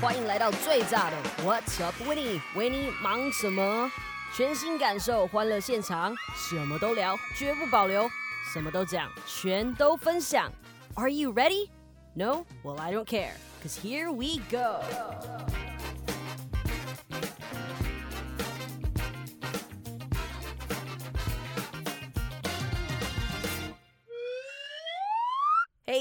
欢迎来到最炸的 What's Up Winnie，维尼忙什么？全新感受欢乐现场，什么都聊，绝不保留，什么都讲，全都分享。Are you ready? No? Well, I don't care, cause here we go.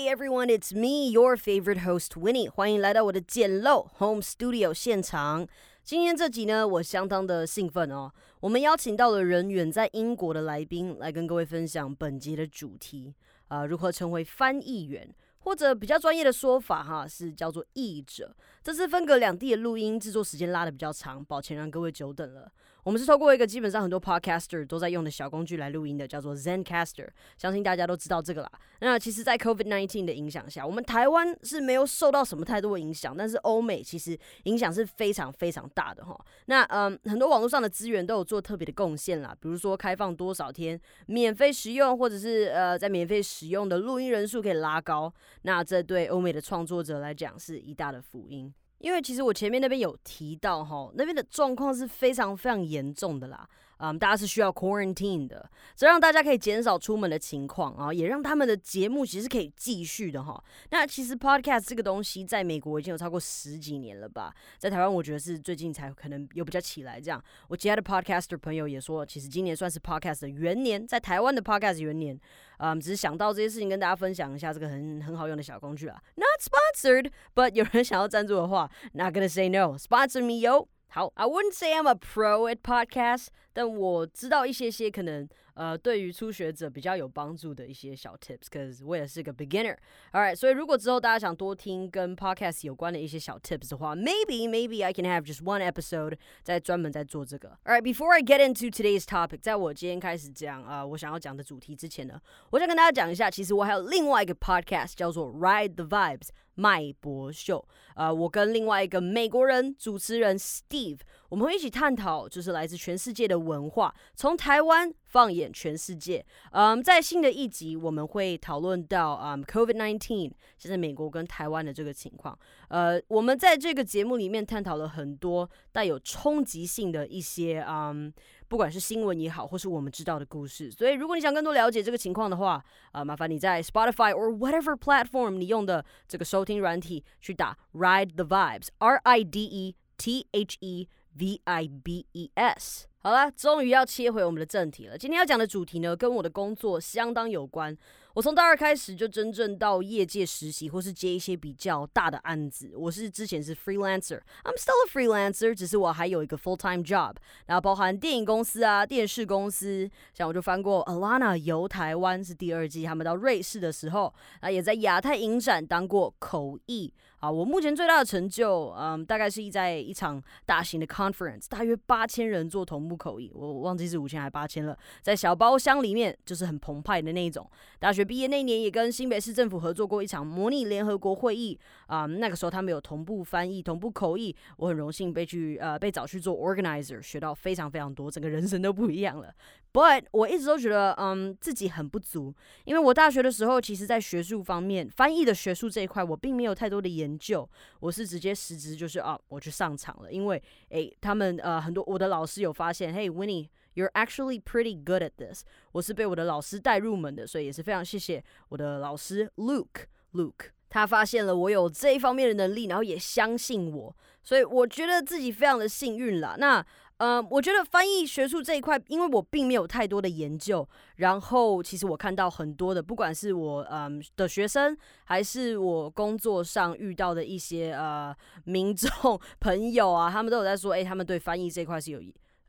Everyone, it's me, your favorite host Winnie. 欢迎来到我的简陋 Home Studio 现场。今天这集呢，我相当的兴奋哦。我们邀请到了人远在英国的来宾，来跟各位分享本集的主题啊、如何成为翻译员。或者比较专业的说法哈，是叫做译者。这次分隔两地的录音制作时间拉的比较长，抱歉让各位久等了。我们是透过一个基本上很多 podcaster 都在用的小工具来录音的，叫做 Zencastr，相信大家都知道这个啦。那其实，在 COVID-19 的影响下，我们台湾是没有受到什么太多影响，但是欧美其实影响是非常非常大的哈。那嗯，很多网络上的资源都有做特别的贡献啦，比如说开放多少天免费使用，或者是呃，在免费使用的录音人数可以拉高，那这对欧美的创作者来讲是一大的福音。因为其实我前面那边有提到哈，那边的状况是非常非常严重的啦，嗯，大家是需要 quarantine 的，这让大家可以减少出门的情况啊，也让他们的节目其实可以继续的哈。那其实 podcast 这个东西在美国已经有超过十几年了吧，在台湾我觉得是最近才可能有比较起来这样。我其他的 podcaster 朋友也说，其实今年算是 podcast 的元年，在台湾的 podcast 元年。嗯，只是想到这些事情跟大家分享一下这个很很好用的小工具啊。Not sponsored, but 有人想要赞助的话，Not gonna say no. Sponsor me, yo. 好，I wouldn't say I'm a pro at podcasts. 但我知道一些些可能呃对于初学者比较有帮助的一些小 tips，cause 我也是个 beginner。All right，所以如果之后大家想多听跟 podcast 有关的一些小 tips 的话，maybe maybe I can have just one episode 在专门在做这个。All right，before I get into today's topic，在我今天开始讲啊、我想要讲的主题之前呢，我想跟大家讲一下，其实我还有另外一个 podcast 叫做 Ride the Vibes。麦博秀，呃，我跟另外一个美国人主持人 Steve，我们会一起探讨，就是来自全世界的文化，从台湾放眼全世界。嗯，在新的一集，我们会讨论到嗯 COVID nineteen，现在美国跟台湾的这个情况。呃，我们在这个节目里面探讨了很多带有冲击性的一些嗯。不管是新闻也好，或是我们知道的故事，所以如果你想更多了解这个情况的话，啊、呃，麻烦你在 Spotify or whatever platform 你用的这个收听软体去打 Ride the Vibes，R I D E T H E V I B E S。好了，终于要切回我们的正题了。今天要讲的主题呢，跟我的工作相当有关。我从大二开始就真正到业界实习，或是接一些比较大的案子。我是之前是 freelancer，I'm still a freelancer，只是我还有一个 full time job，然后包含电影公司啊、电视公司，像我就翻过 Alana 游台湾是第二季，他们到瑞士的时候，啊也在亚太影展当过口译。啊，我目前最大的成就，嗯，大概是在一场大型的 conference，大约八千人做同步口译，我忘记是五千还八千了，在小包厢里面，就是很澎湃的那一种。大学毕业那年，也跟新北市政府合作过一场模拟联合国会议，啊、那个时候他们有同步翻译、同步口译，我很荣幸被去呃被找去做 organizer，学到非常非常多，整个人生都不一样了。But 我一直都觉得，嗯，自己很不足，因为我大学的时候，其实在学术方面，翻译的学术这一块，我并没有太多的研究，我是直接实职就是啊，我去上场了，因为诶，他们呃很多我的老师有发现嘿 Winnie。You're actually pretty good at this。我是被我的老师带入门的，所以也是非常谢谢我的老师 Luke。Luke 他发现了我有这一方面的能力，然后也相信我，所以我觉得自己非常的幸运啦。那呃，我觉得翻译学术这一块，因为我并没有太多的研究，然后其实我看到很多的，不管是我嗯的学生，还是我工作上遇到的一些呃民众 朋友啊，他们都有在说，诶，他们对翻译这一块是有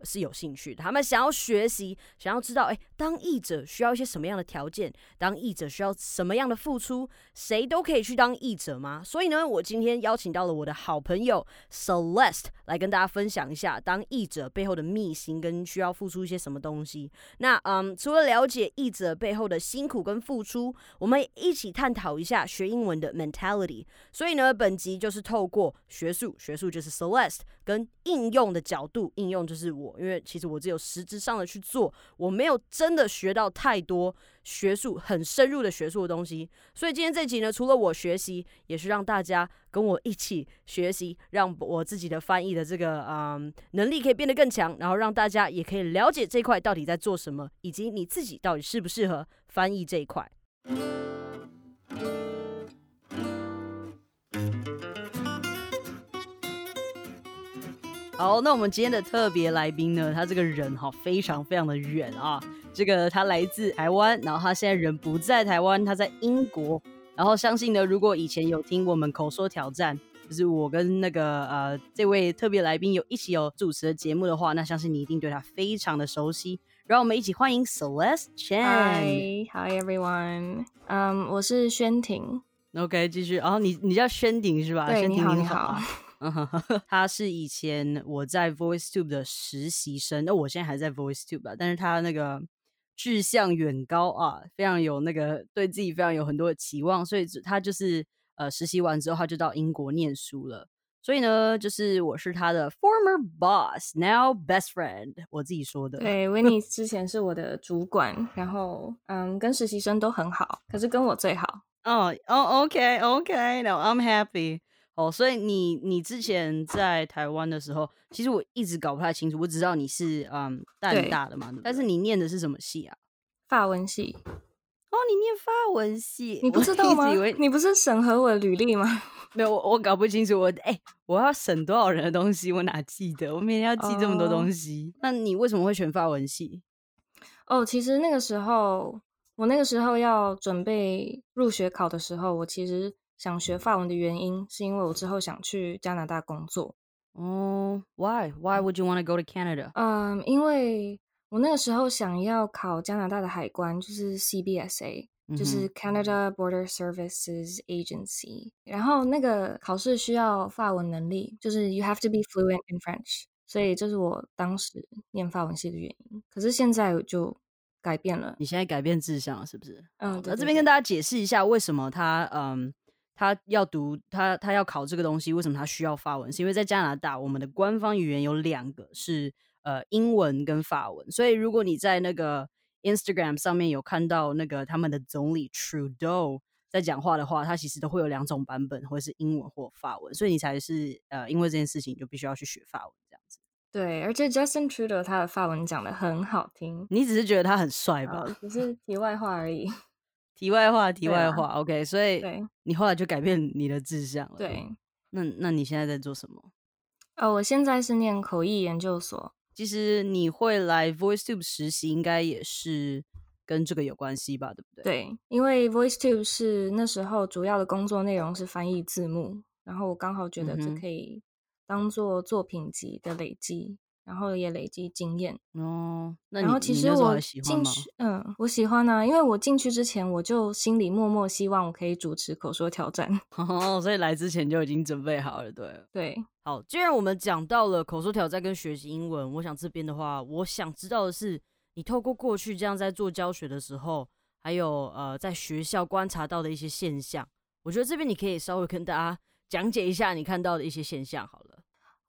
是有兴趣的，他们想要学习，想要知道，哎，当译者需要一些什么样的条件？当译者需要什么样的付出？谁都可以去当译者吗？所以呢，我今天邀请到了我的好朋友 Celeste 来跟大家分享一下当译者背后的秘辛跟需要付出一些什么东西。那嗯，除了了解译者背后的辛苦跟付出，我们一起探讨一下学英文的 mentality。所以呢，本集就是透过学术，学术就是 Celeste 跟应用的角度，应用就是我。因为其实我只有实质上的去做，我没有真的学到太多学术很深入的学术的东西。所以今天这集呢，除了我学习，也是让大家跟我一起学习，让我自己的翻译的这个嗯能力可以变得更强，然后让大家也可以了解这块到底在做什么，以及你自己到底适不适合翻译这一块。好，那我们今天的特别来宾呢，他这个人哈非常非常的远啊，这个他来自台湾，然后他现在人不在台湾，他在英国。然后相信呢，如果以前有听我们口说挑战，就是我跟那个呃这位特别来宾有一起有主持的节目的话，那相信你一定对他非常的熟悉。让我们一起欢迎 Celeste Chen。Hi，Hi everyone。嗯，我是宣婷。OK，继续。然后你你叫宣婷是吧？对，你好，你好。他是以前我在 VoiceTube 的实习生，那我现在还在 VoiceTube 吧，但是他那个志向远高啊，非常有那个对自己非常有很多的期望，所以他就是呃实习完之后他就到英国念书了。所以呢，就是我是他的 former boss now best friend，我自己说的。对，维尼之前是我的主管，然后嗯，跟实习生都很好，可是跟我最好。哦哦，OK，OK，now I'm happy。哦，所以你你之前在台湾的时候，其实我一直搞不太清楚。我只知道你是嗯淡大的嘛，但是你念的是什么系啊？法文系。哦，你念法文系，你不知道吗？你不是审核我的履历吗？没有，我我搞不清楚。我哎，我要审多少人的东西？我哪记得？我每天要记这么多东西。那你为什么会选法文系？哦，其实那个时候，我那个时候要准备入学考的时候，我其实。想学法文的原因，是因为我之后想去加拿大工作。哦，Why? Why would you want to go to Canada? 嗯，因为我那个时候想要考加拿大的海关，就是 CBSA，就是 Canada Border Services Agency。然后那个考试需要法文能力，就是 You have to be fluent in French。所以这是我当时念法文系的原因。可是现在就改变了。你现在改变志向了，是不是？嗯，那这边跟大家解释一下，为什么他嗯。他要读他他要考这个东西，为什么他需要法文？是因为在加拿大，我们的官方语言有两个，是呃英文跟法文。所以如果你在那个 Instagram 上面有看到那个他们的总理 Trudeau 在讲话的话，他其实都会有两种版本，或者是英文或法文。所以你才是呃因为这件事情就必须要去学法文这样子。对，而且 Justin Trudeau 他的法文讲的很好听。你只是觉得他很帅吧？只是题外话而已。题外话，题外话，OK，所以你后来就改变你的志向了。对，那那你现在在做什么？哦，我现在是念口译研究所。其实你会来 VoiceTube 实习，应该也是跟这个有关系吧？对不对？对，因为 VoiceTube 是那时候主要的工作内容是翻译字幕，然后我刚好觉得这可以当做作品集的累积。然后也累积经验哦。那然后其实我进去，嗯，我喜欢啊，因为我进去之前我就心里默默希望我可以主持口说挑战，哦，所以来之前就已经准备好了，对。对，好，既然我们讲到了口说挑战跟学习英文，我想这边的话，我想知道的是，你透过过去这样在做教学的时候，还有呃在学校观察到的一些现象，我觉得这边你可以稍微跟大家讲解一下你看到的一些现象，好了。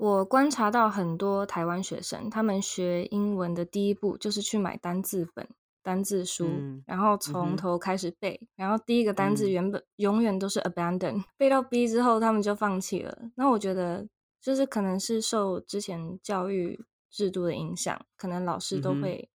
我观察到很多台湾学生，他们学英文的第一步就是去买单字本、单字书，然后从头开始背。然后第一个单字原本永远都是 abandon，背到 B 之后他们就放弃了。那我觉得就是可能是受之前教育制度的影响，可能老师都会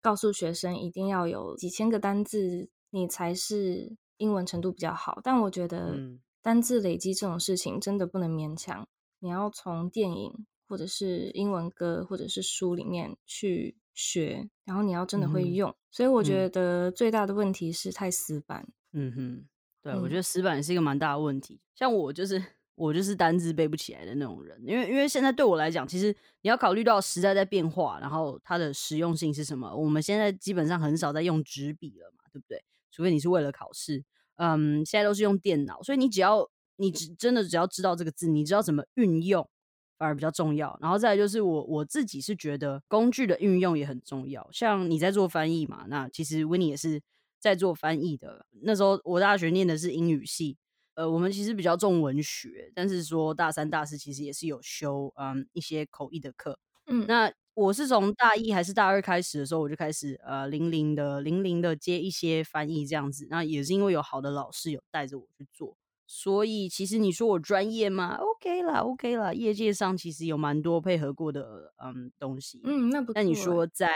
告诉学生一定要有几千个单字，你才是英文程度比较好。但我觉得单字累积这种事情真的不能勉强。你要从电影或者是英文歌或者是书里面去学，然后你要真的会用。所以我觉得最大的问题是太死板。嗯哼，对，我觉得死板是一个蛮大的问题。像我就是我就是单字背不起来的那种人，因为因为现在对我来讲，其实你要考虑到时代在变化，然后它的实用性是什么。我们现在基本上很少在用纸笔了嘛，对不对？除非你是为了考试，嗯，现在都是用电脑，所以你只要。你只真的只要知道这个字，你知道怎么运用，反而比较重要。然后再来就是我我自己是觉得工具的运用也很重要。像你在做翻译嘛，那其实 Winnie 也是在做翻译的。那时候我大学念的是英语系，呃，我们其实比较重文学，但是说大三大四其实也是有修嗯一些口译的课。嗯，那我是从大一还是大二开始的时候，我就开始呃零零的零零的接一些翻译这样子。那也是因为有好的老师有带着我去做，所以其实你说我专业吗？OK 啦，OK 啦。业界上其实有蛮多配合过的嗯东西。嗯，那不。那你说在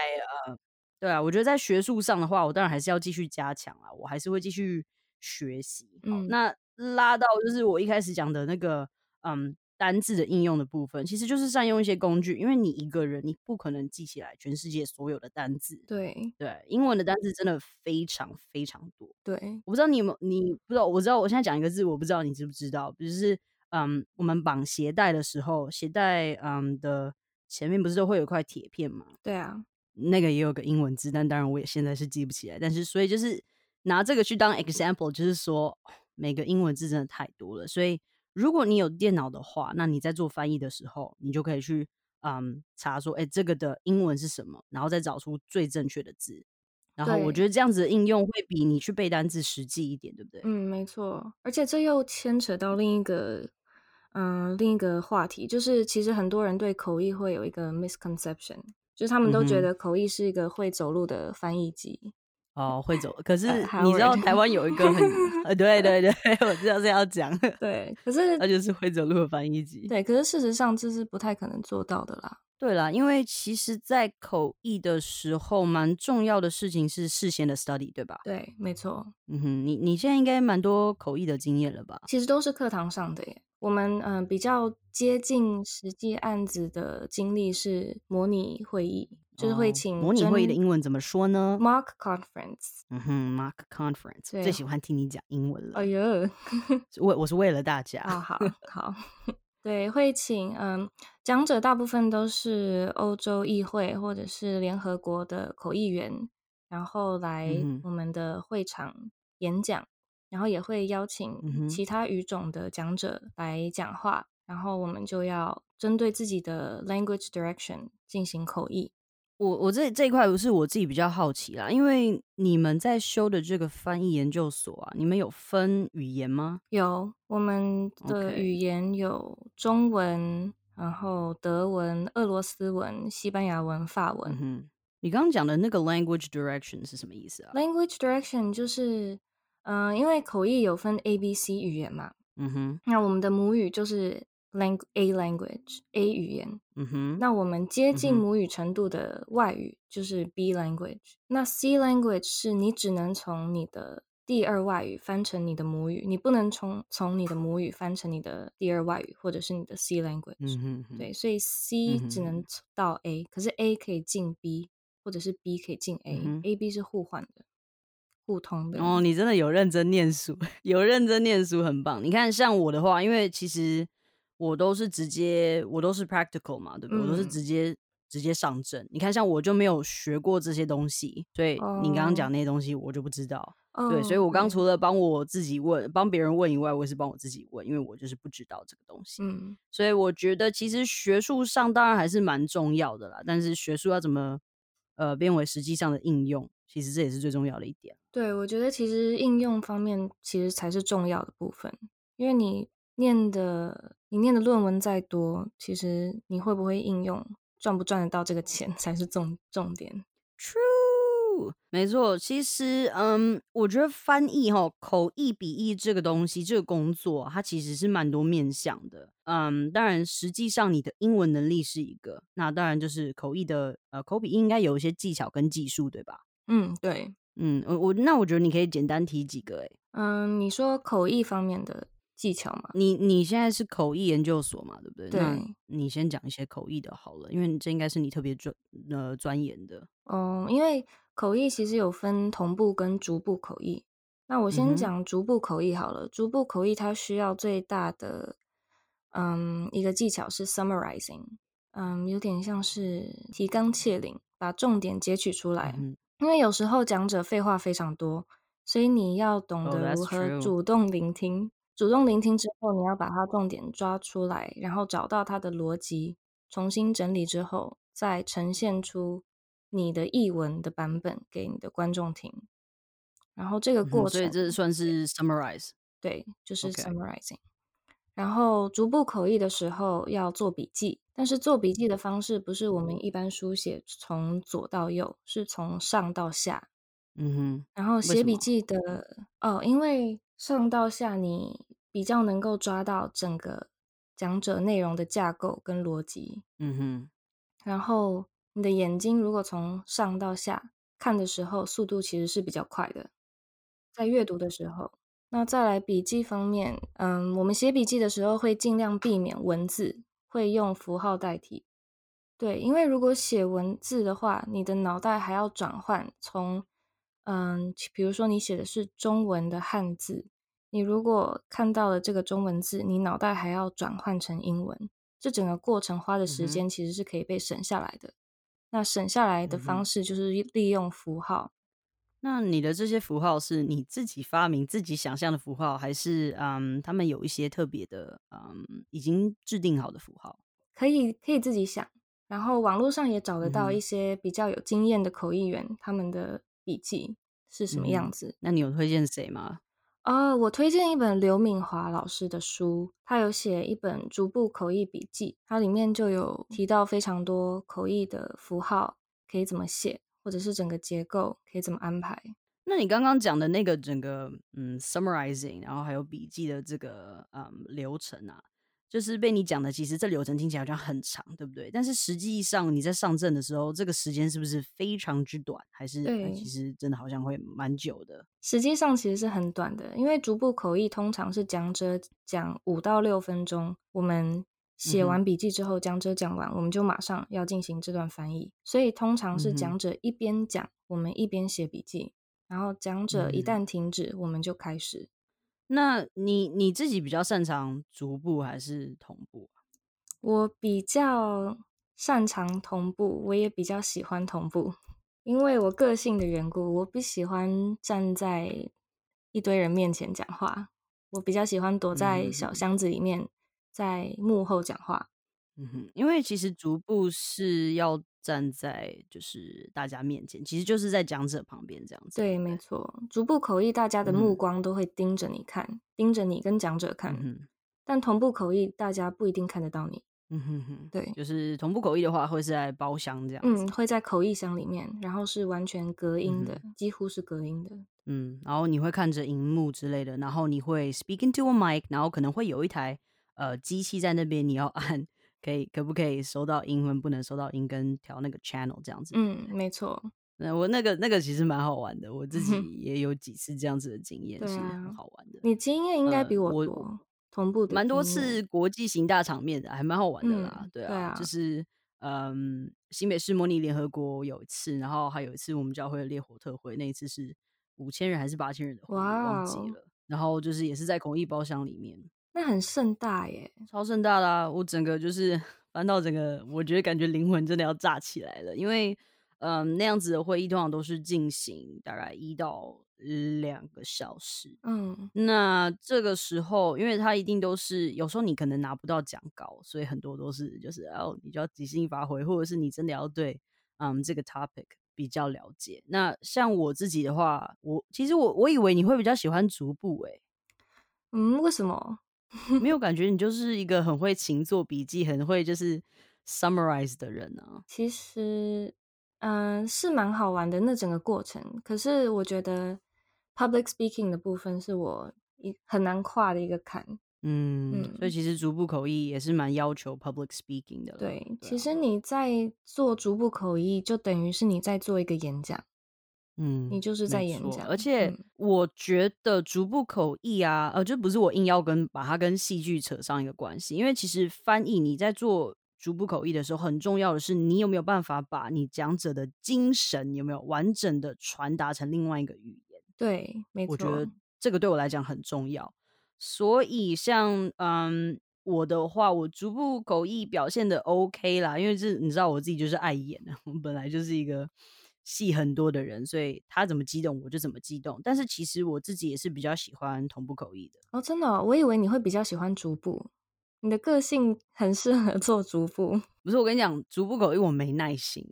呃，对啊，我觉得在学术上的话，我当然还是要继续加强啊，我还是会继续学习。嗯，那拉到就是我一开始讲的那个嗯。单字的应用的部分，其实就是善用一些工具，因为你一个人你不可能记起来全世界所有的单字。对对，英文的单字真的非常非常多。对，我不知道你有没有，你不知道，我知道，我现在讲一个字，我不知道你知不知道，就是嗯，我们绑鞋带的时候，鞋带嗯的前面不是都会有一块铁片吗？对啊，那个也有个英文字，但当然我也现在是记不起来。但是所以就是拿这个去当 example，就是说每个英文字真的太多了，所以。如果你有电脑的话，那你在做翻译的时候，你就可以去嗯查说，哎，这个的英文是什么，然后再找出最正确的字。然后我觉得这样子的应用会比你去背单词实际一点，对不对？嗯，没错。而且这又牵扯到另一个嗯另一个话题，就是其实很多人对口译会有一个 misconception，就是他们都觉得口译是一个会走路的翻译机。哦，会走，可是你知道台湾有一个很呃，对对对，我知道是要讲，对，可是那就是会走路的翻译机，对，可是事实上这是不太可能做到的啦。对啦，因为其实，在口译的时候，蛮重要的事情是事先的 study，对吧？对，没错。嗯哼，你你现在应该蛮多口译的经验了吧？其实都是课堂上的耶。我们嗯比较接近实际案子的经历是模拟会议。就是会请模拟会议的英文怎么说呢？Mock conference。嗯哼，Mock conference。最喜欢听你讲英文了。哎呦，为我是为了大家。好好 好，对，会请嗯讲者，大部分都是欧洲议会或者是联合国的口译员，然后来我们的会场演讲，然后也会邀请其他语种的讲者来讲话，然后我们就要针对自己的 language direction 进行口译。我我这这一块不是我自己比较好奇啦，因为你们在修的这个翻译研究所啊，你们有分语言吗？有，我们的语言有中文，然后德文、俄罗斯文、西班牙文、法文。嗯你刚刚讲的那个 language direction 是什么意思啊？language direction 就是，嗯，因为口译有分 A、B、C 语言嘛。嗯哼，那我们的母语就是。language A language A 语言，嗯哼，那我们接近母语程度的外语就是 B language。那 C language 是你只能从你的第二外语翻成你的母语，你不能从从你的母语翻成你的第二外语或者是你的 C language。嗯哼，对，所以 C 只能到 A，可是 A 可以进 B，或者是 B 可以进 A，A B 是互换的。互通的哦，你真的有认真念书，有认真念书，很棒。你看，像我的话，因为其实。我都是直接，我都是 practical 嘛，对不对？我都是直接直接上阵。你看，像我就没有学过这些东西，所以你刚刚讲那些东西我就不知道。对，所以我刚除了帮我自己问、帮别人问以外，我也是帮我自己问，因为我就是不知道这个东西。嗯，所以我觉得其实学术上当然还是蛮重要的啦，但是学术要怎么呃变为实际上的应用，其实这也是最重要的一点。对，我觉得其实应用方面其实才是重要的部分，因为你。念的你念的论文再多，其实你会不会应用，赚不赚得到这个钱 才是重重点。True，没错。其实，嗯，我觉得翻译哈，口译笔译这个东西，这个工作，它其实是蛮多面向的。嗯，当然，实际上你的英文能力是一个，那当然就是口译的，呃，口笔应该有一些技巧跟技术，对吧？嗯，对，嗯，我我那我觉得你可以简单提几个，哎，嗯，你说口译方面的。技巧嘛，你你现在是口译研究所嘛，对不对？对，你先讲一些口译的好了，因为这应该是你特别专呃钻研的。嗯，因为口译其实有分同步跟逐步口译。那我先讲逐步口译好了。逐步口译它需要最大的嗯一个技巧是 summarizing，嗯，有点像是提纲挈领，把重点截取出来。因为有时候讲者废话非常多，所以你要懂得如何主动聆听。主动聆听之后，你要把它重点抓出来，然后找到它的逻辑，重新整理之后，再呈现出你的译文的版本给你的观众听。然后这个过程，所以这算是 summarize，对，就是 summarizing。然后逐步口译的时候要做笔记，但是做笔记的方式不是我们一般书写从左到右，是从上到下。嗯哼。然后写笔记的哦，因为上到下你比较能够抓到整个讲者内容的架构跟逻辑。嗯哼。然后你的眼睛如果从上到下看的时候，速度其实是比较快的，在阅读的时候。那再来笔记方面，嗯，我们写笔记的时候会尽量避免文字，会用符号代替。对，因为如果写文字的话，你的脑袋还要转换从，嗯，比如说你写的是中文的汉字，你如果看到了这个中文字，你脑袋还要转换成英文，这整个过程花的时间其实是可以被省下来的。那省下来的方式就是利用符号。那你的这些符号是你自己发明、自己想象的符号，还是嗯，他们有一些特别的嗯，已经制定好的符号？可以，可以自己想。然后网络上也找得到一些比较有经验的口译员，他们的笔记是什么样子。那你有推荐谁吗？哦，我推荐一本刘敏华老师的书，他有写一本逐步口译笔记，它里面就有提到非常多口译的符号可以怎么写。或者是整个结构可以怎么安排？那你刚刚讲的那个整个嗯，summarizing，然后还有笔记的这个嗯流程啊，就是被你讲的，其实这流程听起来好像很长，对不对？但是实际上你在上阵的时候，这个时间是不是非常之短？还是其实真的好像会蛮久的？实际上其实是很短的，因为逐步口译通常是讲者讲五到六分钟，我们。写完笔记之后，讲者讲完，我们就马上要进行这段翻译。所以通常是讲者一边讲，我们一边写笔记。然后讲者一旦停止，我们就开始。那你你自己比较擅长逐步还是同步？我比较擅长同步，我也比较喜欢同步，因为我个性的缘故，我不喜欢站在一堆人面前讲话，我比较喜欢躲在小箱子里面。在幕后讲话，嗯哼，因为其实逐步是要站在就是大家面前，其实就是在讲者旁边这样子。对，没错，逐步口译，大家的目光都会盯着你看，盯着你跟讲者看。嗯但同步口译，大家不一定看得到你。嗯哼哼，对，就是同步口译的话，会是在包厢这样。嗯，会在口译箱里面，然后是完全隔音的，几乎是隔音的。嗯，然后你会看着荧幕之类的，然后你会 speaking to a mic，然后可能会有一台。呃，机器在那边，你要按，可以可不可以收到英文，不能收到音，跟调那个 channel 这样子。嗯，没错。那我那个那个其实蛮好玩的，我自 己也有几次这样子的经验，是很好玩的。你经验应该比我多，同步蛮多次国际型大场面的，还蛮好玩的啦。对啊，就是嗯，新北市模拟联合国有一次，然后还有一次我们教会的烈火特会，那一次是五千人还是八千人的会，忘记了。然后就是也是在公益包厢里面。那很盛大耶，超盛大啦！我整个就是翻到整个，我觉得感觉灵魂真的要炸起来了。因为，嗯，那样子的会议通常都是进行大概一到两个小时。嗯，那这个时候，因为他一定都是有时候你可能拿不到讲稿，所以很多都是就是哦，你就要即兴发挥，或者是你真的要对嗯这个 topic 比较了解。那像我自己的话，我其实我我以为你会比较喜欢逐步诶。嗯，为什么？没有感觉，你就是一个很会勤做笔记、很会就是 summarize 的人呢。其实，嗯，是蛮好玩的那整个过程。可是我觉得 public speaking 的部分是我一很难跨的一个坎。嗯，所以其实逐步口译也是蛮要求 public speaking 的。对，其实你在做逐步口译，就等于是你在做一个演讲。嗯，你就是在演讲，而且我觉得逐步口译啊，呃，就不是我硬要跟把它跟戏剧扯上一个关系，因为其实翻译你在做逐步口译的时候，很重要的是你有没有办法把你讲者的精神有没有完整的传达成另外一个语言。对，没错，我觉得这个对我来讲很重要。所以像嗯我的话，我逐步口译表现的 OK 啦，因为这你知道我自己就是爱演的，我本来就是一个。戏很多的人，所以他怎么激动我就怎么激动。但是其实我自己也是比较喜欢同步口译的哦，真的，我以为你会比较喜欢逐步，你的个性很适合做逐步。不是，我跟你讲，逐步口译我没耐心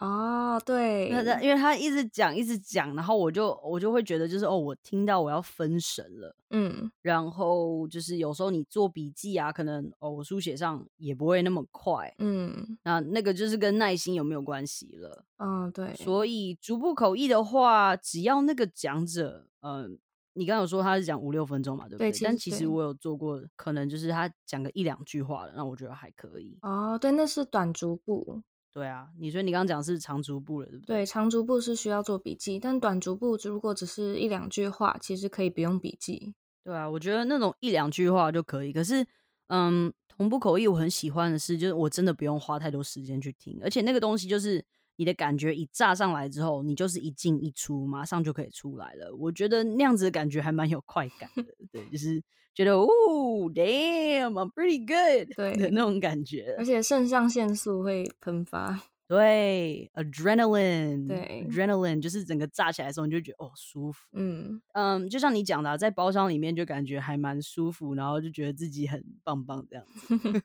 哦，对，那因为他一直讲一直讲，然后我就我就会觉得就是哦，我听到我要分神了，嗯，然后就是有时候你做笔记啊，可能哦我书写上也不会那么快，嗯，那那个就是跟耐心有没有关系了，嗯，对，所以逐步口译的话，只要那个讲者，嗯，你刚刚有说他是讲五六分钟嘛，对不对？但其实我有做过，可能就是他讲个一两句话的，那我觉得还可以。哦，对，那是短逐步。对啊，你说你刚刚讲是长足步了，对不对？对，长足步是需要做笔记，但短足步如果只是一两句话，其实可以不用笔记。对啊，我觉得那种一两句话就可以。可是，嗯，同步口译我很喜欢的是，就是我真的不用花太多时间去听，而且那个东西就是你的感觉一炸上来之后，你就是一进一出，马上就可以出来了。我觉得那样子的感觉还蛮有快感的，对，就是。觉得哦，damn，I'm pretty good，对的那种感觉，而且肾上腺素会喷发，对，adrenaline，对，adrenaline 就是整个炸起来的时候，你就觉得哦舒服，嗯嗯，就像你讲的，在包厢里面就感觉还蛮舒服，然后就觉得自己很棒棒这样子，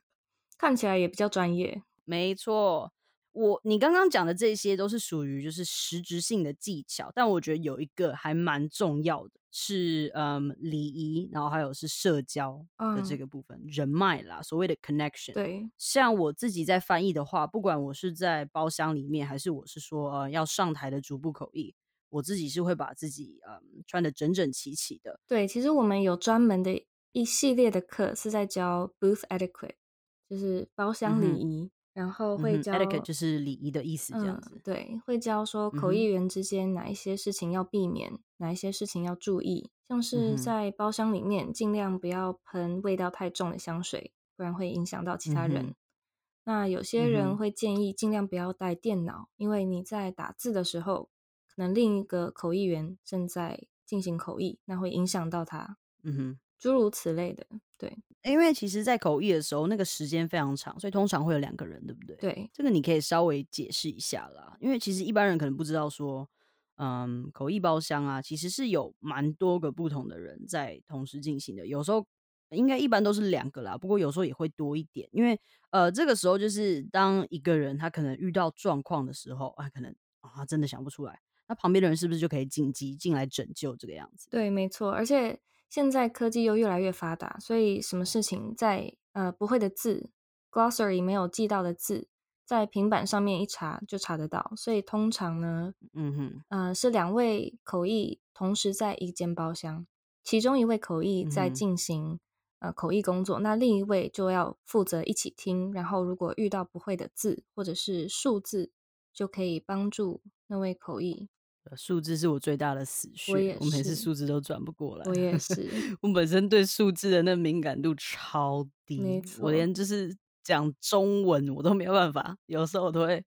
看起来也比较专业，没错。我你刚刚讲的这些都是属于就是实质性的技巧，但我觉得有一个还蛮重要的，是嗯礼仪，然后还有是社交的这个部分，人脉啦，所谓的 connection。对，像我自己在翻译的话，不管我是在包厢里面，还是我是说呃要上台的逐步口译，我自己是会把自己嗯穿的整整齐齐的。对，其实我们有专门的一系列的课是在教 booth etiquette，就是包厢礼仪。然后会教就是礼仪的意思，这样子。对，会教说口译员之间哪一些事情要避免，哪一些事情要注意。像是在包厢里面，尽量不要喷味道太重的香水，不然会影响到其他人。那有些人会建议尽量不要带电脑，因为你在打字的时候，可能另一个口译员正在进行口译，那会影响到他。嗯哼。诸如此类的，对，因为其实，在口译的时候，那个时间非常长，所以通常会有两个人，对不对？对，这个你可以稍微解释一下啦。因为其实一般人可能不知道说，嗯，口译包厢啊，其实是有蛮多个不同的人在同时进行的。有时候应该一般都是两个啦，不过有时候也会多一点。因为呃，这个时候就是当一个人他可能遇到状况的时候啊，可能啊真的想不出来，那旁边的人是不是就可以紧急进来拯救这个样子？对，没错，而且。现在科技又越来越发达，所以什么事情在呃不会的字，glossary 没有记到的字，在平板上面一查就查得到。所以通常呢，嗯哼，呃是两位口译同时在一间包厢，其中一位口译在进行呃口译工作，那另一位就要负责一起听，然后如果遇到不会的字或者是数字，就可以帮助那位口译。数字是我最大的死穴，我每次数字都转不过来。我也 是，我本身对数字的那敏感度超低，我连就是讲中文我都没有办法，有时候我都会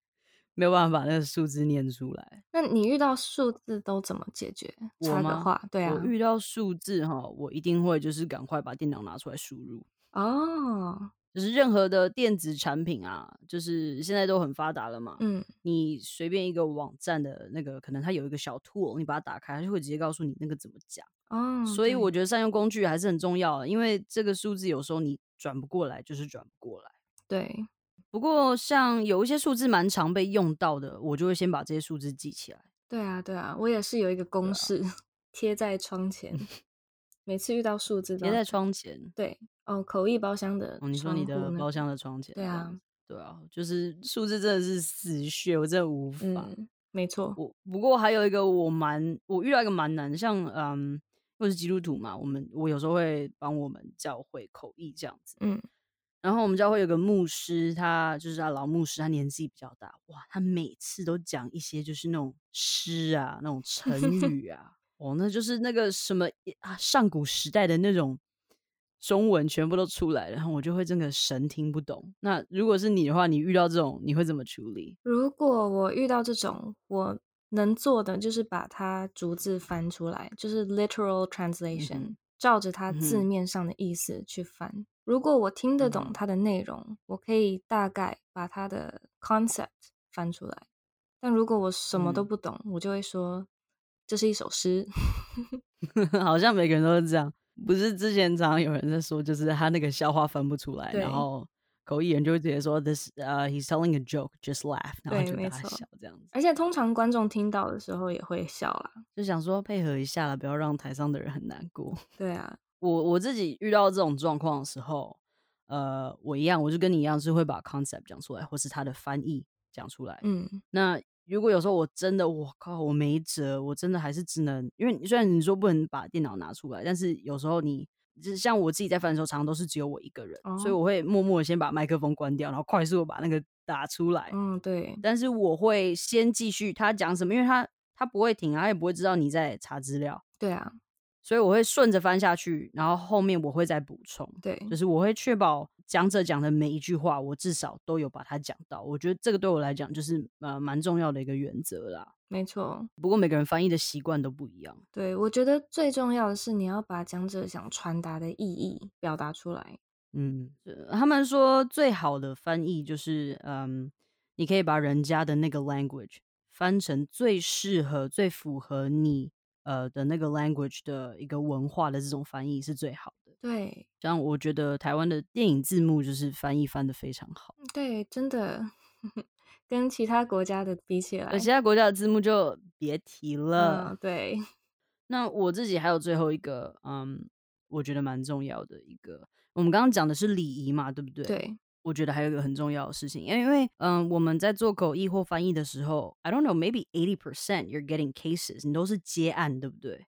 没有办法把那个数字念出来。那你遇到数字都怎么解决？我的话，对啊，我遇到数字哈，我一定会就是赶快把电脑拿出来输入哦。就是任何的电子产品啊，就是现在都很发达了嘛。嗯，你随便一个网站的那个，可能它有一个小 tool，你把它打开，它就会直接告诉你那个怎么讲。哦，所以我觉得善用工具还是很重要的，因为这个数字有时候你转不过来，就是转不过来。对。不过像有一些数字蛮常被用到的，我就会先把这些数字记起来。对啊，对啊，我也是有一个公式 贴在窗前，每次遇到数字贴在窗前。对。哦，口译包厢的，你说你的包厢的窗前，对啊，对啊，就是数字真的是死穴，我真的无法。没错，我不过还有一个我蛮，我遇到一个蛮难，像嗯，我是基督徒嘛，我们我有时候会帮我们教会口译这样子，嗯，然后我们教会有个牧师，他就是他老牧师，他年纪比较大，哇，他每次都讲一些就是那种诗啊，那种成 语啊，哦，那就是那个什么啊，上古时代的那种。中文全部都出来，然后我就会真的神听不懂。那如果是你的话，你遇到这种你会怎么处理？如果我遇到这种，我能做的就是把它逐字翻出来，就是 literal translation，照着它字面上的意思去翻。如果我听得懂它的内容，我可以大概把它的 concept 翻出来。但如果我什么都不懂，我就会说这是一首诗。好像每个人都是这样。不是之前常常有人在说，就是他那个笑话分不出来，然后口译员就会直接说 this 呃 he's telling a joke just laugh，然后就没错笑这样子。而且通常观众听到的时候也会笑啦，就想说配合一下了，不要让台上的人很难过。对啊，我我自己遇到这种状况的时候，呃，我一样，我就跟你一样是会把 concept 讲出来，或是它的翻译讲出来。嗯，那如果有时候我真的我靠我没辙，我真的还是只能，因为虽然你说不能把电脑拿出来，但是有时候你。就是像我自己在翻的时候，常常都是只有我一个人，所以我会默默的先把麦克风关掉，然后快速的把那个打出来。嗯，对。但是我会先继续他讲什么，因为他他不会停啊，他也不会知道你在查资料。对啊，所以我会顺着翻下去，然后后面我会再补充。对，就是我会确保讲者讲的每一句话，我至少都有把它讲到。我觉得这个对我来讲就是呃蛮重要的一个原则啦。没错，不过每个人翻译的习惯都不一样。对，我觉得最重要的是你要把讲者想传达的意义表达出来。嗯，他们说最好的翻译就是，嗯，你可以把人家的那个 language 翻成最适合、最符合你呃的那个 language 的一个文化的这种翻译是最好的。对，像我觉得台湾的电影字幕就是翻译翻的非常好。对，真的。跟其他国家的比起来，其他国家的字幕就别提了。对，那我自己还有最后一个，嗯，我觉得蛮重要的一个，我们刚刚讲的是礼仪嘛，对不对？对，我觉得还有一个很重要的事情，因为因为嗯，我们在做口译或翻译的时候，I don't know, maybe eighty percent you're getting cases，你都是接案，对不对？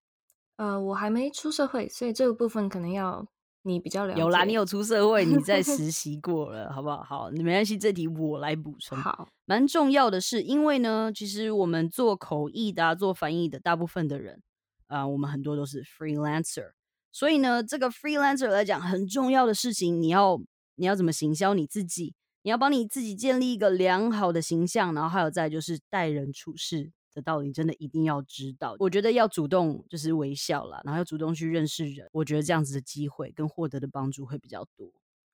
呃，我还没出社会，所以这个部分可能要。你比较了解有啦，你有出社会，你在实习过了，好不好？好，没关系，这题我来补充。好，蛮重要的是，因为呢，其实我们做口译的、做翻译的，大部分的人啊，我们很多都是 freelancer，所以呢，这个 freelancer 来讲，很重要的事情，你要你要怎么行销你自己？你要帮你自己建立一个良好的形象，然后还有再就是待人处事。的道理真的一定要知道，我觉得要主动就是微笑啦，然后要主动去认识人，我觉得这样子的机会跟获得的帮助会比较多。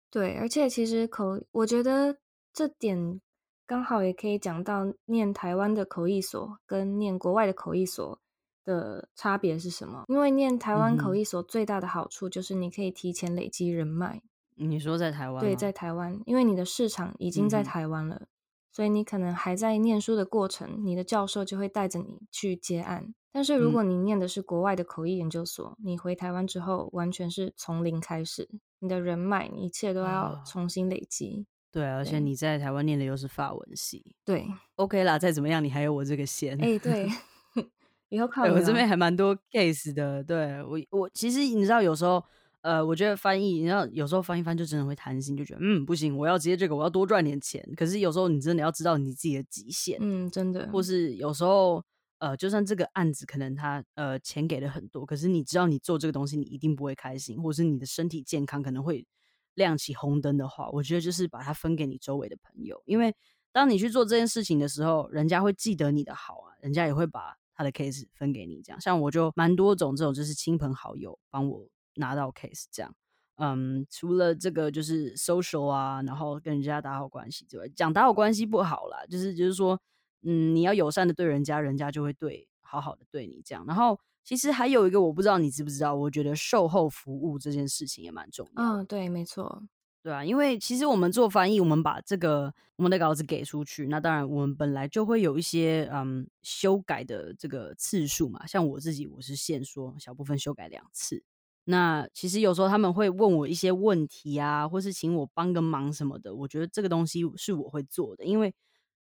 对，而且其实口，我觉得这点刚好也可以讲到念台湾的口译所跟念国外的口译所的差别是什么。因为念台湾口译所最大的好处就是你可以提前累积人脉。你说在台湾？对，在台湾，因为你的市场已经在台湾了。所以你可能还在念书的过程，你的教授就会带着你去接案。但是如果你念的是国外的口译研究所，你回台湾之后完全是从零开始，你的人脉，你一切都要重新累积。对，而且你在台湾念的又是法文系。对，OK 啦，再怎么样你还有我这个线。哎，对，以后靠我这边还蛮多 case 的。对我，我其实你知道有时候。呃，我觉得翻译，你知道，有时候翻一翻就真的会贪心，就觉得嗯不行，我要接这个，我要多赚点钱。可是有时候你真的要知道你自己的极限，嗯，真的。或是有时候，呃，就算这个案子可能他呃钱给的很多，可是你知道你做这个东西你一定不会开心，或是你的身体健康可能会亮起红灯的话，我觉得就是把它分给你周围的朋友，因为当你去做这件事情的时候，人家会记得你的好啊，人家也会把他的 case 分给你。这样，像我就蛮多种这种，就是亲朋好友帮我。拿到 case 这样，嗯，除了这个就是 social 啊，然后跟人家打好关系之外，讲打好关系不好啦，就是就是说，嗯，你要友善的对人家，人家就会对好好的对你这样。然后其实还有一个我不知道你知不知道，我觉得售后服务这件事情也蛮重要。嗯，对，没错，对啊，因为其实我们做翻译，我们把这个我们的稿子给出去，那当然我们本来就会有一些嗯修改的这个次数嘛，像我自己我是限说小部分修改两次。那其实有时候他们会问我一些问题啊，或是请我帮个忙什么的。我觉得这个东西是我会做的，因为，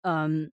嗯，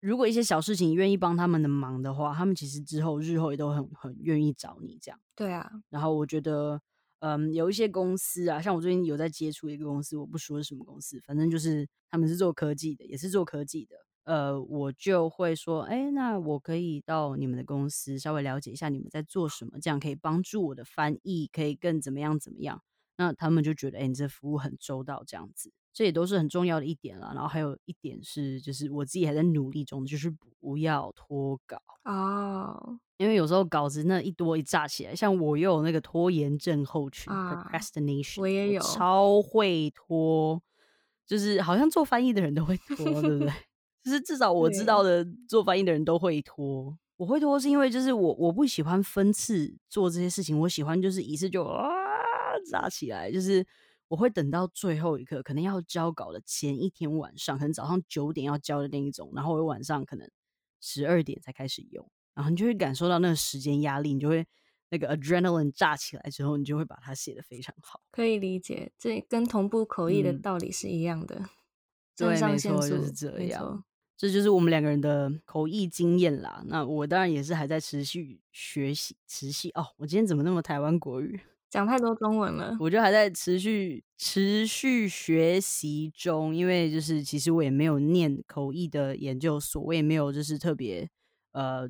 如果一些小事情愿意帮他们的忙的话，他们其实之后日后也都很很愿意找你这样。对啊。然后我觉得，嗯，有一些公司啊，像我最近有在接触一个公司，我不说是什么公司，反正就是他们是做科技的，也是做科技的。呃，我就会说，哎，那我可以到你们的公司稍微了解一下你们在做什么，这样可以帮助我的翻译可以更怎么样怎么样。那他们就觉得，哎，你这服务很周到，这样子，这也都是很重要的一点了。然后还有一点是，就是我自己还在努力中，就是不要拖稿哦，因为有时候稿子那一多一炸起来，像我又有那个拖延症候群 （procrastination），我也有，超会拖，就是好像做翻译的人都会 拖，对不对？就是至少我知道的做翻译的人都会拖，我会拖是因为就是我我不喜欢分次做这些事情，我喜欢就是一次就啊炸起来，就是我会等到最后一刻，可能要交稿的前一天晚上，可能早上九点要交的那一种，然后我晚上可能十二点才开始用，然后你就会感受到那个时间压力，你就会那个 adrenaline 炸起来之后，你就会把它写的非常好。可以理解，这跟同步口译的道理是一样的。对，没错，就是这样。这就是我们两个人的口译经验啦。那我当然也是还在持续学习，持续哦。我今天怎么那么台湾国语？讲太多中文了。我就还在持续持续学习中，因为就是其实我也没有念口译的研究所，我也没有就是特别呃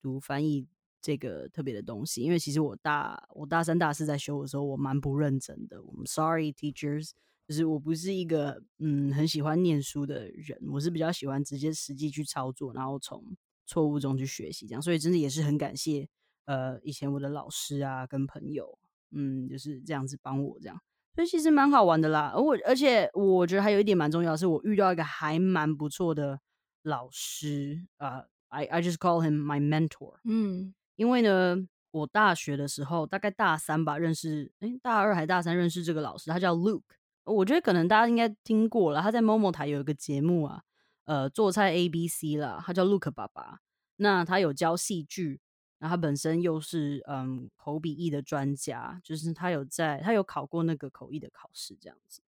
读翻译这个特别的东西。因为其实我大我大三大四在修的时候，我蛮不认真的。我们 sorry teachers。就是我不是一个嗯很喜欢念书的人，我是比较喜欢直接实际去操作，然后从错误中去学习这样，所以真的也是很感谢呃以前我的老师啊跟朋友，嗯就是这样子帮我这样，所以其实蛮好玩的啦。而我而且我觉得还有一点蛮重要的是，我遇到一个还蛮不错的老师啊，I I just call him my mentor，嗯，因为呢我大学的时候大概大三吧认识，哎大二还大三认识这个老师，他叫 Luke。我觉得可能大家应该听过了，他在某某台有一个节目啊，呃，做菜 A B C 啦，他叫 Look 爸爸。那他有教戏剧，那他本身又是嗯口笔译的专家，就是他有在他有考过那个口译的考试这样子。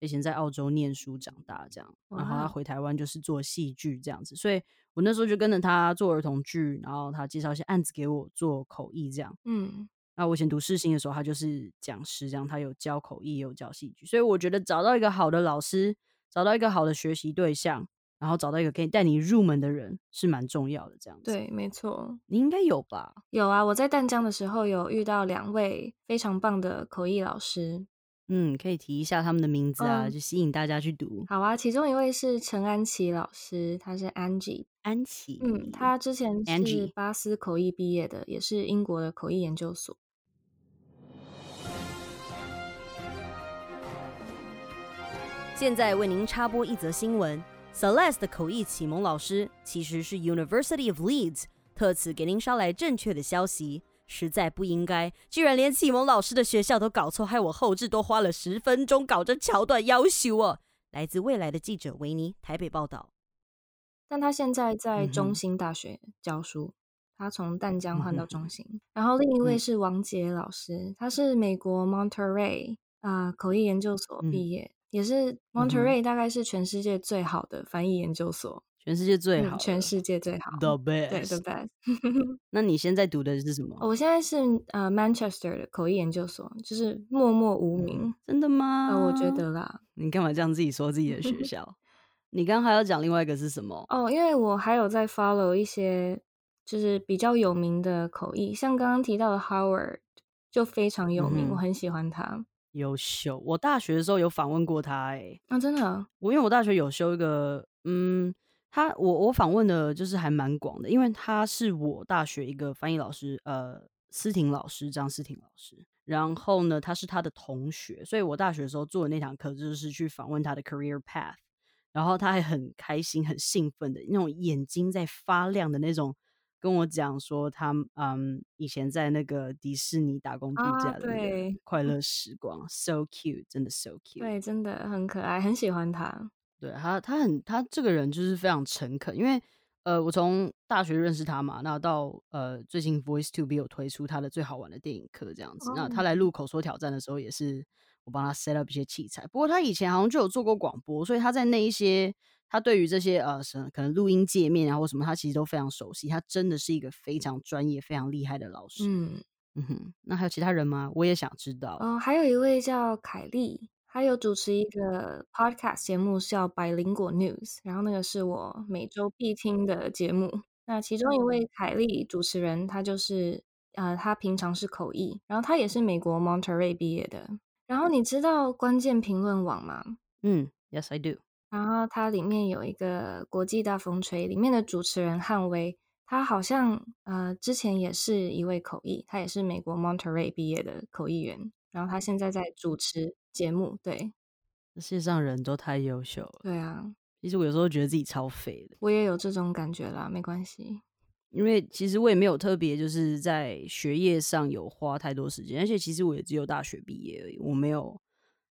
以前在澳洲念书长大这样，然后他回台湾就是做戏剧这样子，所以我那时候就跟着他做儿童剧，然后他介绍一些案子给我做口译这样，嗯。那我以前读世新的时候，他就是讲师，这样他有教口译，有教戏剧，所以我觉得找到一个好的老师，找到一个好的学习对象，然后找到一个可以带你入门的人，是蛮重要的。这样子，对，没错，你应该有吧？有啊，我在淡江的时候有遇到两位非常棒的口译老师，嗯，可以提一下他们的名字啊，就吸引大家去读。好啊，其中一位是陈安琪老师，他是 Angie 安琪，嗯，他之前是巴斯口译毕业的，也是英国的口译研究所。现在为您插播一则新闻：Celeste 的口译启蒙老师其实是 University of Leeds，特此给您捎来正确的消息。实在不应该，居然连启蒙老师的学校都搞错，害我后置多花了十分钟搞这桥段要求哦。来自未来的记者维尼台北报道。但他现在在中兴大学教书，他从淡江换到中兴。然后另一位是王杰老师，他是美国 Monterey 啊口译研究所毕业。也是 Monterey，大概是全世界最好的翻译研究所，全世界最好，全世界最好，the best，对，the best。那你现在读的是什么？我现在是呃 Manchester 的口译研究所，就是默默无名，真的吗？呃，我觉得啦。你干嘛这样自己说自己的学 校？你刚刚还要讲另外一个是什么？哦，因为我还有在 follow 一些就是比较有名的口译，像刚刚提到的 Howard 就非常有名，我很喜欢他。优秀，我大学的时候有访问过他，哎，啊，真的，我因为我大学有修一个，嗯，他我我访问的就是还蛮广的，因为他是我大学一个翻译老师，呃，思婷老师，张思婷老师，然后呢，他是他的同学，所以我大学的时候做的那堂课就是去访问他的 career path，然后他还很开心、很兴奋的那种眼睛在发亮的那种。跟我讲说他嗯以前在那个迪士尼打工度假的快。乐时光，so cute，真的 so cute，对，真的很可爱，很喜欢他。对他，他很他这个人就是非常诚恳，因为呃我从大学认识他嘛，那到呃最近 Voice to Be 有推出他的最好玩的电影课这样子，那他来录口说挑战的时候也是我帮他 set up 一些器材，不过他以前好像就有做过广播，所以他在那一些。他对于这些呃什可能录音界面啊或什么，他其实都非常熟悉。他真的是一个非常专业、非常厉害的老师。嗯嗯哼，那还有其他人吗？我也想知道。哦，还有一位叫凯莉，她有主持一个 podcast 节目叫百灵果 News，然后那个是我每周必听的节目。那其中一位凯莉主持人，她就是呃，她平常是口译，然后她也是美国 Monterey 毕业的。然后你知道关键评论网吗？嗯，Yes I do。然后它里面有一个国际大风吹，里面的主持人汉威，他好像呃之前也是一位口译，他也是美国 Monterey 毕业的口译员，然后他现在在主持节目。对，世界上人都太优秀了。对啊，其实我有时候觉得自己超废的。我也有这种感觉啦，没关系，因为其实我也没有特别就是在学业上有花太多时间，而且其实我也只有大学毕业而已，我没有。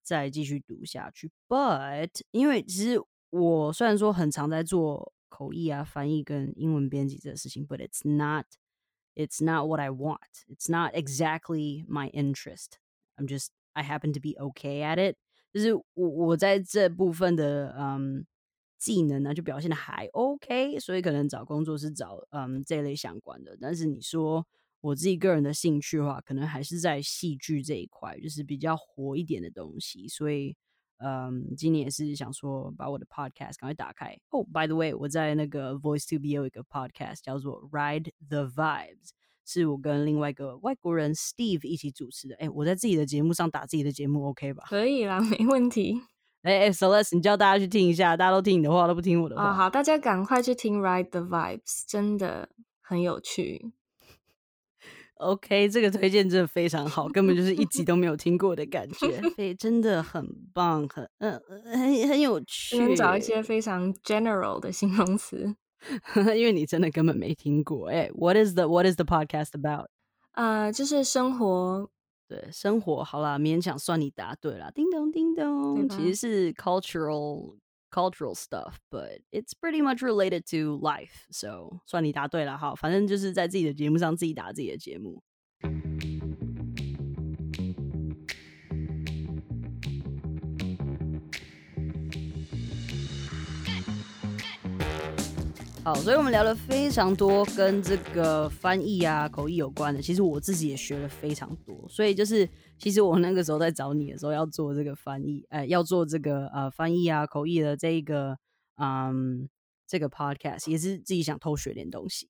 再继续读下去。But 因为其实我虽然说很常在做口译啊、翻译跟英文编辑这个事情，but it's not it's not what I want. It's not exactly my interest. I'm just I happen to be okay at it. 就是我我在这部分的嗯技能呢，就表现的还 OK，所以可能找工作是找嗯这类相关的。但是你说我自己个人的兴趣的话，可能还是在戏剧这一块，就是比较活一点的东西。所以嗯，今年也是想说把我的 podcast 赶快打开。哦，by the way，我在那个 Voice to Be 有一个 podcast 叫做 Ride the Vibes。是我跟另外一个外国人 Steve 一起主持的。哎，我在自己的节目上打自己的节目，OK 吧？可以啦，没问题。哎哎，Celeste，你叫大家去听一下，大家都听你的话，都不听我的话。好，大家赶快去听 Ride the Vibes，真的很有趣。OK，这个推荐真的非常好，根本就是一集都没有听过的感觉，非真的很棒，很嗯很很有趣。找一些非常 general 的形容词。因为你真的根本没听过，哎，What is the What is the podcast about？呃，就是生活，对，生活，好啦，勉强算你答对啦，叮咚叮咚，其实是 cultural cultural stuff，but it's pretty much related to life，so 算你答对了，哈，反正就是在自己的节目上自己答自己的节目。好，所以我们聊了非常多跟这个翻译啊、口译有关的。其实我自己也学了非常多。所以就是，其实我那个时候在找你的时候，要做这个翻译，哎，要做这个呃翻译啊、口译的这一个嗯这个 podcast，也是自己想偷学点东西。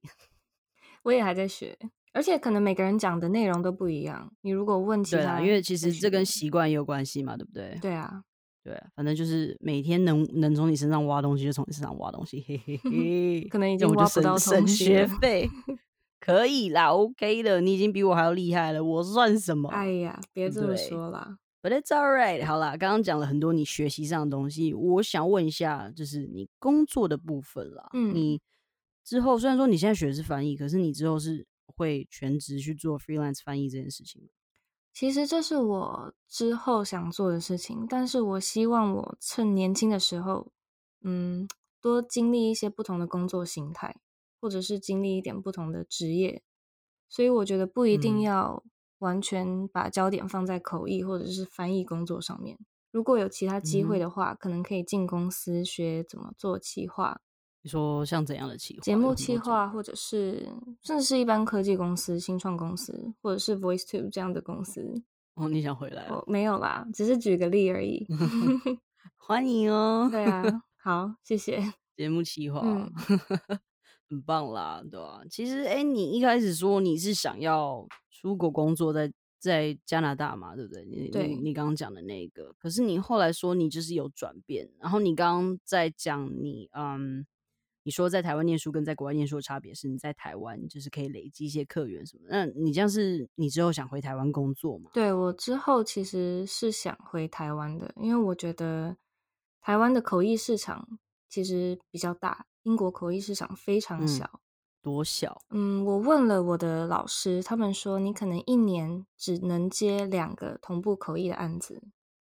我也还在学，而且可能每个人讲的内容都不一样。你如果问其他，因为其实这跟习惯也有关系嘛，对不对？对啊。对，反正就是每天能能从你身上挖东西就从你身上挖东西，嘿嘿 嘿。可能已经挖不到省学费，可以啦，OK 的，你已经比我还要厉害了，我算什么？哎呀，别这么说啦。But it's alright。好啦，刚刚讲了很多你学习上的东西，我想问一下，就是你工作的部分啦。嗯。你之后虽然说你现在学的是翻译，可是你之后是会全职去做 freelance 翻译这件事情吗？其实这是我之后想做的事情，但是我希望我趁年轻的时候，嗯，多经历一些不同的工作形态，或者是经历一点不同的职业，所以我觉得不一定要完全把焦点放在口译或者是翻译工作上面。如果有其他机会的话，可能可以进公司学怎么做企划。你说像怎样的企划？节目企划，或者是甚至是一般科技公司、新创公司，或者是 VoiceTube 这样的公司。哦，你想回来？我，没有啦，只是举个例而已。欢迎哦。对啊，好，谢谢。节目企划，很棒啦，对吧？其实，哎，你一开始说你是想要出国工作，在在加拿大嘛，对不对？你你你刚刚讲的那个，可是你后来说你就是有转变，然后你刚刚在讲你，嗯。你说在台湾念书跟在国外念书的差别是，你在台湾就是可以累积一些客源什么。那你这样是你之后想回台湾工作吗？对我之后其实是想回台湾的，因为我觉得台湾的口译市场其实比较大，英国口译市场非常小。多小？嗯，我问了我的老师，他们说你可能一年只能接两个同步口译的案子，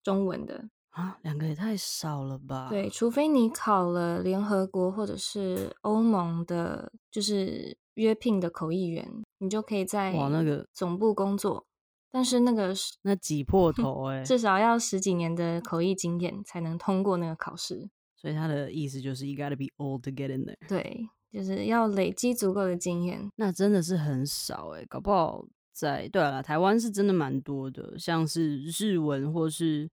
中文的。啊，两个也太少了吧？对，除非你考了联合国或者是欧盟的，就是约聘的口译员，你就可以在哇那个总部工作。但是那个那挤破头哎，至少要十几年的口译经验才能通过那个考试。所以他的意思就是，you gotta be old to get in there。对，就是要累积足够的经验。那真的是很少哎，搞不好在对了，台湾是真的蛮多的，像是日文或是。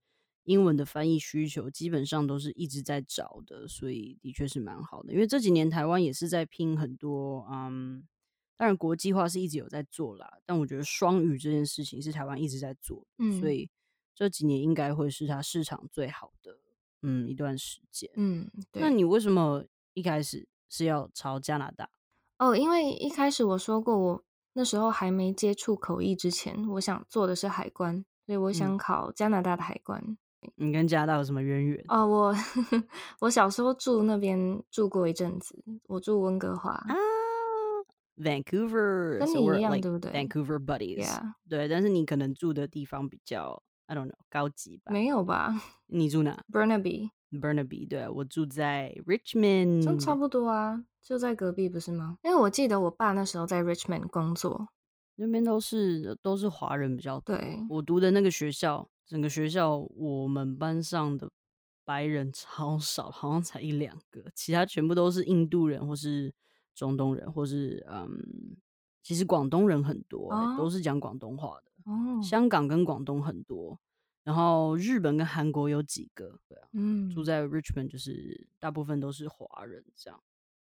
英文的翻译需求基本上都是一直在找的，所以的确是蛮好的。因为这几年台湾也是在拼很多，嗯，当然国际化是一直有在做啦，但我觉得双语这件事情是台湾一直在做，嗯，所以这几年应该会是它市场最好的，嗯，一段时间，嗯。那你为什么一开始是要朝加拿大？哦，因为一开始我说过，我那时候还没接触口译之前，我想做的是海关，所以我想考加拿大的海关。你跟加拿大有什么渊源？哦，我 我小时候住那边住过一阵子，我住温哥华啊，Vancouver，跟你一样对不对？Vancouver buddies，对，但是你可能住的地方比较 I don't know，高级吧？没有吧？你住哪？Burnaby，Burnaby，对我住在 Richmond，差不多啊，就在隔壁，不是吗？因为我记得我爸那时候在 Richmond 工作，那边都是都是华人比较多。对，我读的那个学校，整个学校我们班上的白人 超少，好像才一两个，其他全部都是印度人或是中东人，或是嗯，其实广东人很多，都是讲广东话的。哦，香港跟广东很多，然后日本跟韩国有几个，对啊，嗯，住在 Richmond 就是大部分都是华人这样。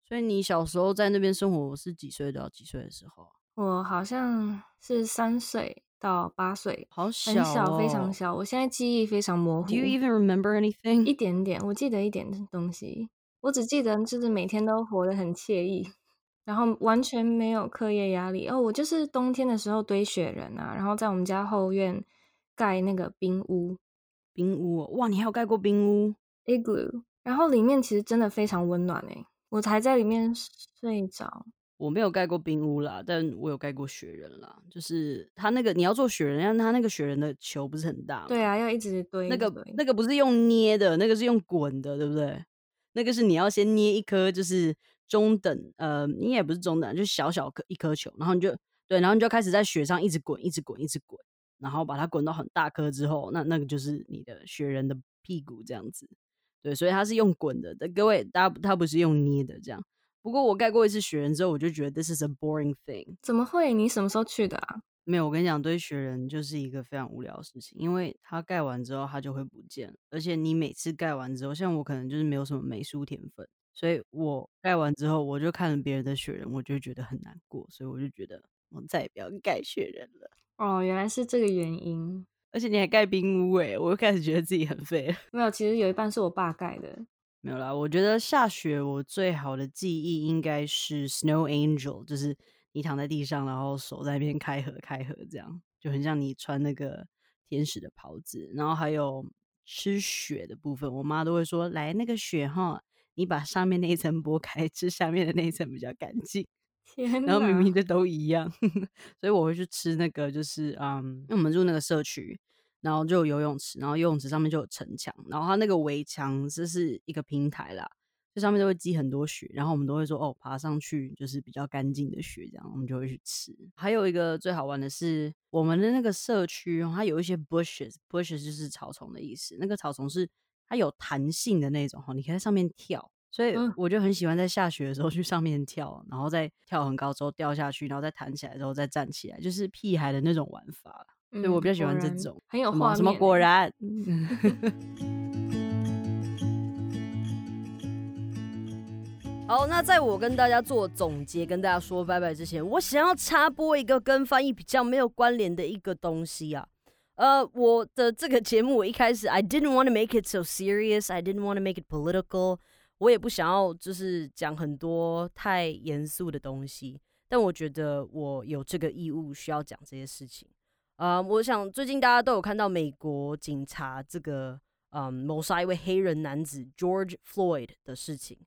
所以你小时候在那边生活是几岁到几岁的时候？我好像是三岁到八岁，好小，非常小。我现在记忆非常模糊。Do you even remember anything？一点点，我记得一点东西，我只记得就是每天都活得很惬意。然后完全没有课业压力哦，我就是冬天的时候堆雪人啊，然后在我们家后院盖那个冰屋，冰屋哇，你还有盖过冰屋？igloo，然后里面其实真的非常温暖诶，我才在里面睡着。我没有盖过冰屋啦，但我有盖过雪人啦，就是他那个你要做雪人，但他那个雪人的球不是很大，对啊，要一直堆。那个那个不是用捏的，那个是用滚的，对不对？那个是你要先捏一颗，就是。中等，呃，你也不是中等，就小小颗一颗球，然后你就对，然后你就开始在雪上一直滚，一直滚，一直滚，然后把它滚到很大颗之后，那那个就是你的雪人的屁股这样子，对，所以它是用滚的。各位，大家它不是用捏的这样。不过我盖过一次雪人之后，我就觉得 this is a boring thing。怎么会？你什么时候去的啊？没有，我跟你讲，堆雪人就是一个非常无聊的事情，因为它盖完之后它就会不见，而且你每次盖完之后，像我可能就是没有什么美术天分。所以我盖完之后，我就看了别人的雪人，我就觉得很难过，所以我就觉得我再也不要盖雪人了。哦，原来是这个原因。而且你还盖冰屋诶，我又开始觉得自己很废了。没有，其实有一半是我爸盖的。没有啦，我觉得下雪我最好的记忆应该是 Snow Angel，就是你躺在地上，然后手在那边开合开合，这样就很像你穿那个天使的袍子。然后还有吃雪的部分，我妈都会说：“来，那个雪哈。”你把上面那一层剥开，吃下面的那一层比较干净。天，然后明明的都一样，所以我会去吃那个，就是嗯，因为我们住那个社区，然后就有游泳池，然后游泳池上面就有城墙，然后它那个围墙这是一个平台啦，这上面都会积很多雪，然后我们都会说哦，爬上去就是比较干净的雪，这样我们就会去吃。还有一个最好玩的是，我们的那个社区它有一些 bushes，bushes 就是草丛的意思，那个草丛是。它有弹性的那种哈，你可以在上面跳，所以我就很喜欢在下雪的时候去上面跳，然后再跳很高之后掉下去，然后再弹起来之后再站起来，就是屁孩的那种玩法。所以我比较喜欢这种，很有画面。什么果然？好，那在我跟大家做总结、跟大家说拜拜之前，我想要插播一个跟翻译比较没有关联的一个东西啊。呃，我的这个节目我一开始，I didn't want to make it so serious. I didn't want to make it political. 我也不想要就是讲很多太严肃的东西，但我觉得我有这个义务需要讲这些事情。啊，我想最近大家都有看到美国警察这个嗯谋杀一位黑人男子 George Floyd 的事情。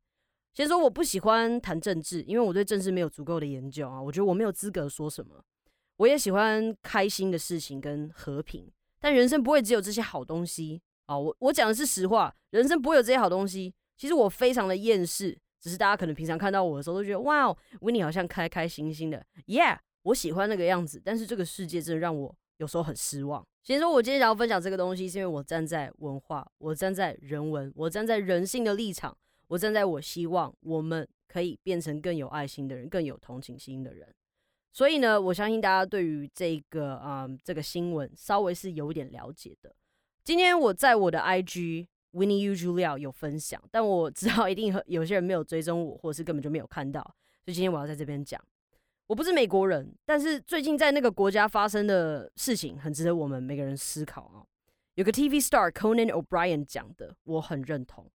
先说我不喜欢谈政治，因为我对政治没有足够的研究啊，我觉得我没有资格说什么。我也喜欢开心的事情跟和平，但人生不会只有这些好东西啊！我我讲的是实话，人生不会有这些好东西。其实我非常的厌世，只是大家可能平常看到我的时候都觉得哇，Winnie 好像开开心心的，Yeah，我喜欢那个样子。但是这个世界真的让我有时候很失望。先说，我今天想要分享这个东西，是因为我站在文化，我站在人文，我站在人性的立场，我站在我希望我们可以变成更有爱心的人，更有同情心的人。所以呢，我相信大家对于这个啊这个新闻稍微是有点了解的。今天我在我的 IG Winnie U Julia 有分享，但我知道一定有些人没有追踪我，或者是根本就没有看到，所以今天我要在这边讲。我不是美国人，但是最近在那个国家发生的事情很值得我们每个人思考啊。有个 TV star Conan O'Brien 讲的，我很认同。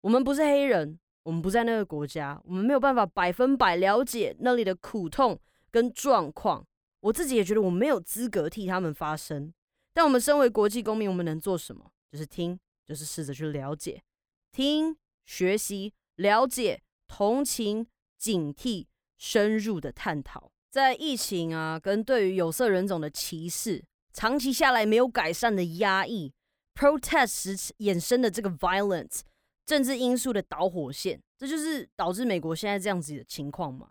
我们不是黑人，我们不在那个国家，我们没有办法百分百了解那里的苦痛。跟状况，我自己也觉得我没有资格替他们发声。但我们身为国际公民，我们能做什么？就是听，就是试着去了解，听、学习、了解、同情、警惕、深入的探讨。在疫情啊，跟对于有色人种的歧视，长期下来没有改善的压抑，protest 时衍生的这个 violence，政治因素的导火线，这就是导致美国现在这样子的情况嘛？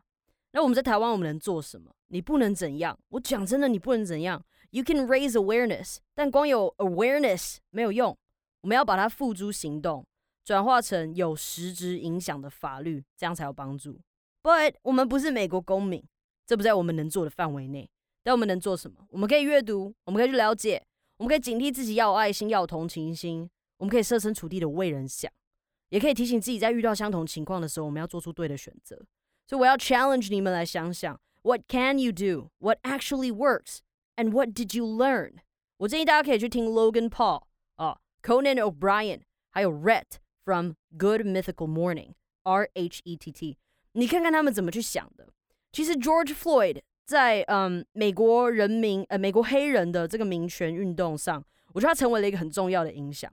那我们在台湾，我们能做什么？你不能怎样？我讲真的，你不能怎样。You can raise awareness，但光有 awareness 没有用，我们要把它付诸行动，转化成有实质影响的法律，这样才有帮助。But 我们不是美国公民，这不在我们能做的范围内。但我们能做什么？我们可以阅读，我们可以去了解，我们可以警惕自己要有爱心，要有同情心。我们可以设身处地的为人想，也可以提醒自己在遇到相同情况的时候，我们要做出对的选择。所以我要 challenge 你们来想想，What can you do? What actually works? And what did you learn? 我建议大家可以去听 Logan Paul 啊，Conan O'Brien，还有 Rhett from Good Mythical Morning R H E T T，你看看他们怎么去想的。其实 George Floyd 在嗯美国人民呃美国黑人的这个民权运动上，我觉得他成为了一个很重要的影响。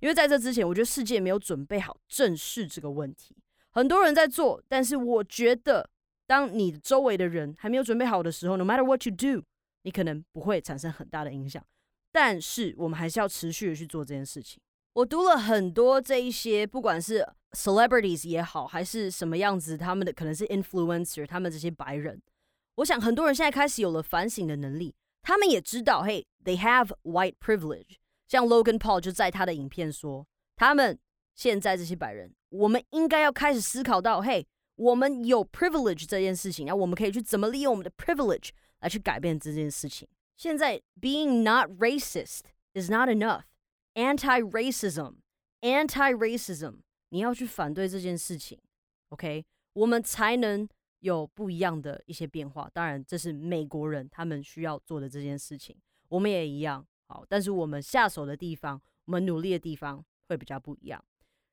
因为在这之前，我觉得世界没有准备好正视这个问题。很多人在做，但是我觉得，当你周围的人还没有准备好的时候，no matter what you do，你可能不会产生很大的影响。但是我们还是要持续的去做这件事情。我读了很多这一些，不管是 celebrities 也好，还是什么样子，他们的可能是 influencer，他们这些白人。我想很多人现在开始有了反省的能力，他们也知道，嘿，they have white privilege。像 Logan Paul 就在他的影片说，他们现在这些白人，我们应该要开始思考到，嘿，我们有 privilege 这件事情，然后我们可以去怎么利用我们的 privilege 来去改变这件事情。现在 being not racist is not enough. Anti-racism, anti-racism，你要去反对这件事情，OK，我们才能。有不一样的一些变化，当然这是美国人他们需要做的这件事情，我们也一样好，但是我们下手的地方，我们努力的地方会比较不一样。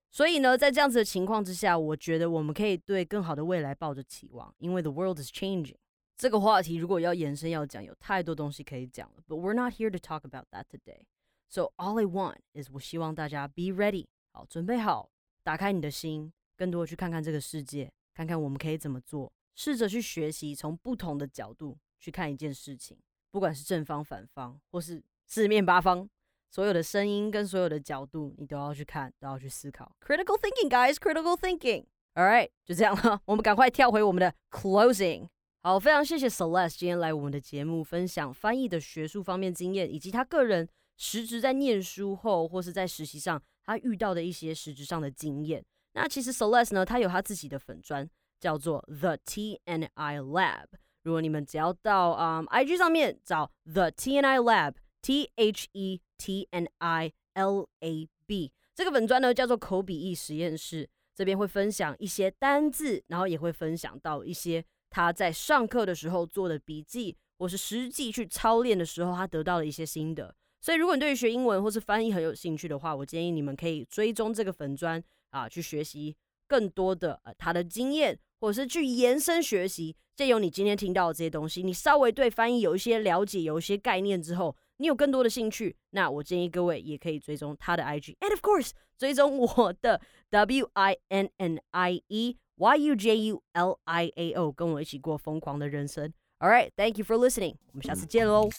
所以呢，在这样子的情况之下，我觉得我们可以对更好的未来抱着期望，因为 the world is changing。这个话题如果要延伸要讲，有太多东西可以讲了，but we're not here to talk about that today. So all I want is 我希望大家 be ready，好，准备好，打开你的心，更多去看看这个世界。看看我们可以怎么做，试着去学习，从不同的角度去看一件事情，不管是正方、反方，或是四面八方，所有的声音跟所有的角度，你都要去看，都要去思考。Critical thinking, guys, critical thinking. All right，就这样了，我们赶快跳回我们的 closing。好，非常谢谢 Celeste 今天来我们的节目，分享翻译的学术方面经验，以及他个人实质在念书后或是在实习上他遇到的一些实质上的经验。那其实 Celeste 呢，他有他自己的粉砖，叫做 The T N I Lab。如果你们只要到啊 IG 上面找 The T N I Lab，T H E T N I L A B，这个粉砖呢叫做口笔译实验室，这边会分享一些单字，然后也会分享到一些他在上课的时候做的笔记，或是实际去操练的时候他得到的一些心得。所以如果你对于学英文或是翻译很有兴趣的话，我建议你们可以追踪这个粉砖。啊，去学习更多的呃他的经验，或者是去延伸学习。借由你今天听到的这些东西，你稍微对翻译有一些了解，有一些概念之后，你有更多的兴趣，那我建议各位也可以追踪他的 IG，and of course 追踪我的 W I N N I E Y U J U L I A O，跟我一起过疯狂的人生。All right，thank you for listening，我们下次见喽。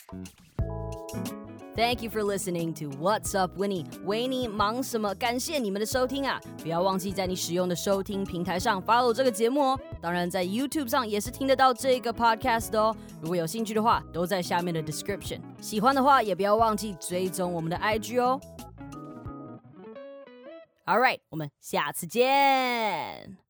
Thank you for listening to What's Up, Winnie。维尼忙什么？感谢你们的收听啊！不要忘记在你使用的收听平台上 follow 这个节目哦。当然，在 YouTube 上也是听得到这个 podcast 的哦。如果有兴趣的话，都在下面的 description。喜欢的话，也不要忘记追踪我们的 IG 哦。All right，我们下次见。